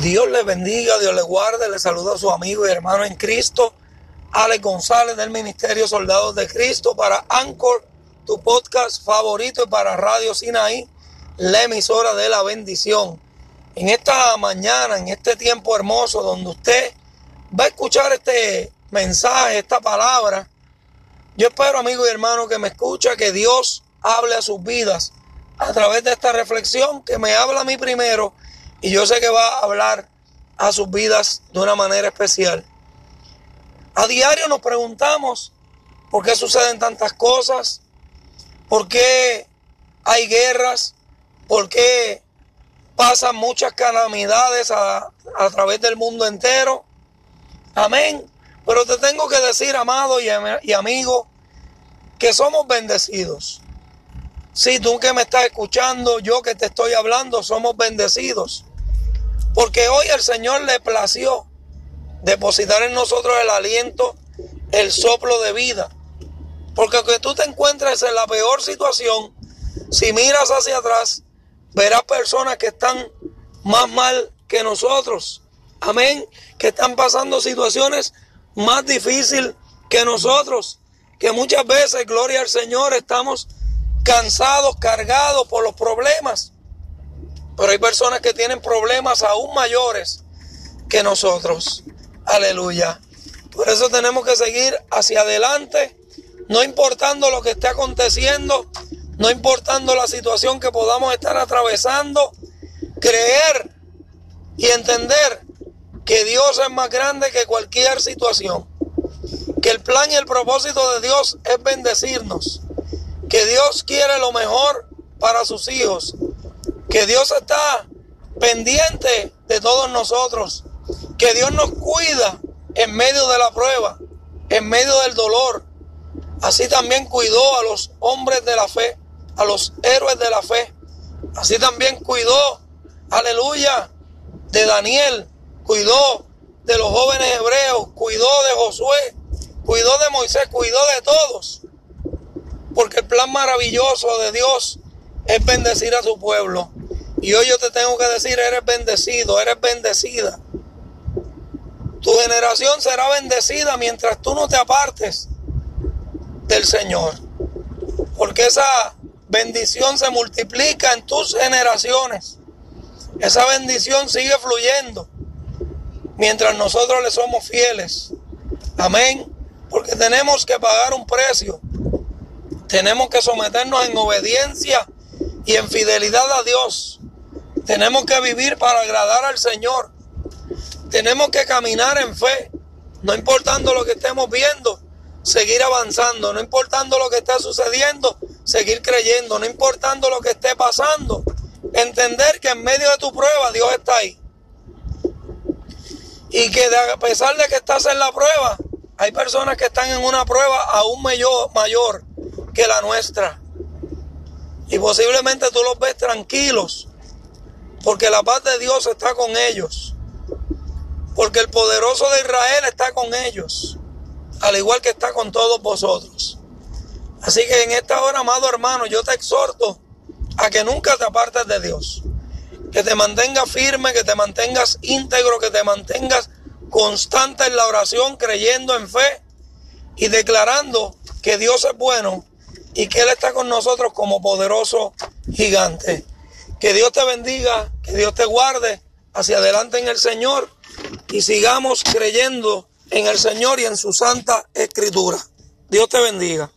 Dios le bendiga, Dios le guarde, le saluda a su amigo y hermano en Cristo, Alex González del Ministerio Soldados de Cristo para Anchor, tu podcast favorito y para Radio Sinaí, la emisora de la bendición. En esta mañana, en este tiempo hermoso donde usted va a escuchar este mensaje, esta palabra, yo espero amigo y hermano que me escucha, que Dios hable a sus vidas a través de esta reflexión, que me habla a mí primero y yo sé que va a hablar a sus vidas de una manera especial. A diario nos preguntamos por qué suceden tantas cosas, por qué hay guerras, por qué pasan muchas calamidades a, través del mundo entero. Amén. Pero te tengo que decir, amado y, y amigo, que somos bendecidos. Si tú que me estás escuchando, yo que te estoy hablando, somos bendecidos. Porque hoy el Señor le plació depositar en nosotros el aliento, el soplo de vida. Porque aunque tú te encuentres en la peor situación, si miras hacia atrás, verás personas que están más mal que nosotros. Amén. Que están pasando situaciones más difíciles que nosotros. Que muchas veces, gloria al Señor, estamos cansados, cargados por los problemas. Pero hay personas que tienen problemas aún mayores que nosotros. Aleluya. Por eso tenemos que seguir hacia adelante, no importando lo que esté aconteciendo, no importando la situación que podamos estar atravesando, creer y entender que Dios es más grande que cualquier situación, que el plan y el propósito de Dios es bendecirnos, que Dios quiere lo mejor para sus hijos que Dios está pendiente de todos nosotros, que Dios nos cuida en medio de la prueba, en medio del dolor. Así también cuidó a los hombres de la fe, a los héroes de la fe. Así también cuidó, aleluya, de Daniel, cuidó de los jóvenes hebreos, cuidó de Josué, cuidó de Moisés, cuidó de todos. Porque el plan maravilloso de Dios es bendecir a su pueblo. Y hoy yo te tengo que decir, eres bendecido, eres bendecida. Tu generación será bendecida mientras tú no te apartes del Señor. Porque esa bendición se multiplica en tus generaciones. Esa bendición sigue fluyendo mientras nosotros le somos fieles. Amén. Porque tenemos que pagar un precio. Tenemos que someternos en obediencia y en fidelidad a Dios. Tenemos que vivir para agradar al Señor. Tenemos que caminar en fe, no importando lo que estemos viendo, seguir avanzando, no importando lo que esté sucediendo, seguir creyendo, no importando lo que esté pasando, entender que en medio de tu prueba Dios está ahí. Y que a pesar de que estás en la prueba, hay personas que están en una prueba aún mayor, mayor que la nuestra. Y posiblemente tú los ves tranquilos, porque la paz de Dios está con ellos. Porque el poderoso de Israel está con ellos, al igual que está con todos vosotros. Así que en esta hora, amado hermano, yo te exhorto a que nunca te apartes de Dios. Que te mantengas firme, que te mantengas íntegro, que te mantengas constante en la oración, creyendo en fe y declarando que Dios es bueno y que Él está con nosotros como poderoso gigante. Que Dios te bendiga, que Dios te guarde hacia adelante en el Señor y sigamos creyendo en el Señor y en su santa escritura. Dios te bendiga.